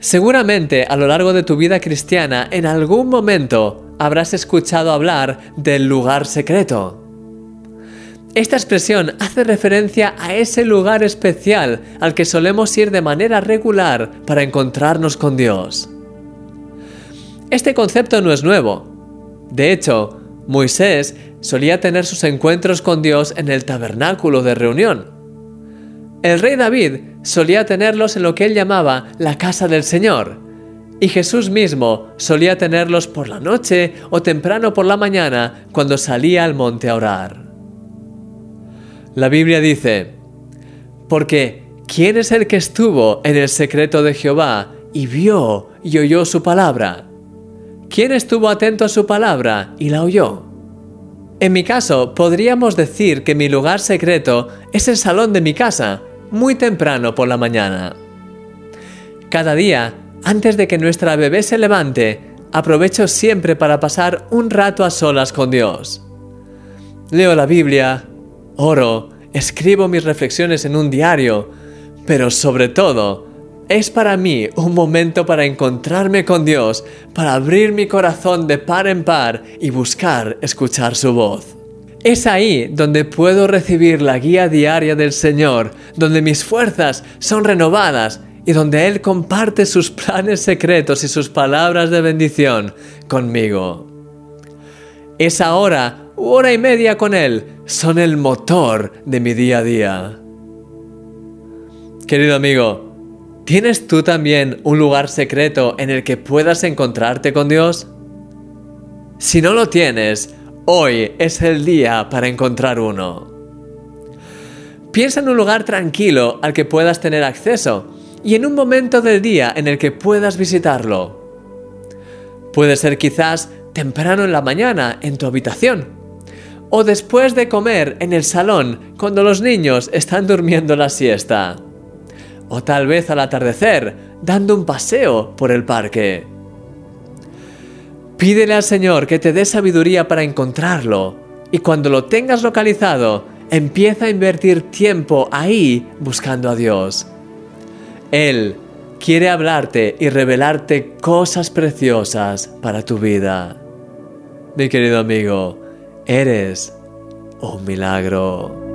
Seguramente a lo largo de tu vida cristiana en algún momento habrás escuchado hablar del lugar secreto. Esta expresión hace referencia a ese lugar especial al que solemos ir de manera regular para encontrarnos con Dios. Este concepto no es nuevo. De hecho, Moisés solía tener sus encuentros con Dios en el tabernáculo de reunión. El rey David solía tenerlos en lo que él llamaba la casa del Señor, y Jesús mismo solía tenerlos por la noche o temprano por la mañana cuando salía al monte a orar. La Biblia dice, porque ¿quién es el que estuvo en el secreto de Jehová y vio y oyó su palabra? ¿Quién estuvo atento a su palabra y la oyó? En mi caso, podríamos decir que mi lugar secreto es el salón de mi casa, muy temprano por la mañana. Cada día, antes de que nuestra bebé se levante, aprovecho siempre para pasar un rato a solas con Dios. Leo la Biblia, oro, escribo mis reflexiones en un diario, pero sobre todo, es para mí un momento para encontrarme con Dios, para abrir mi corazón de par en par y buscar escuchar su voz. Es ahí donde puedo recibir la guía diaria del Señor, donde mis fuerzas son renovadas y donde Él comparte sus planes secretos y sus palabras de bendición conmigo. Esa hora, hora y media con Él, son el motor de mi día a día. Querido amigo, ¿Tienes tú también un lugar secreto en el que puedas encontrarte con Dios? Si no lo tienes, hoy es el día para encontrar uno. Piensa en un lugar tranquilo al que puedas tener acceso y en un momento del día en el que puedas visitarlo. Puede ser quizás temprano en la mañana en tu habitación o después de comer en el salón cuando los niños están durmiendo la siesta o tal vez al atardecer, dando un paseo por el parque. Pídele al Señor que te dé sabiduría para encontrarlo, y cuando lo tengas localizado, empieza a invertir tiempo ahí buscando a Dios. Él quiere hablarte y revelarte cosas preciosas para tu vida. Mi querido amigo, eres un milagro.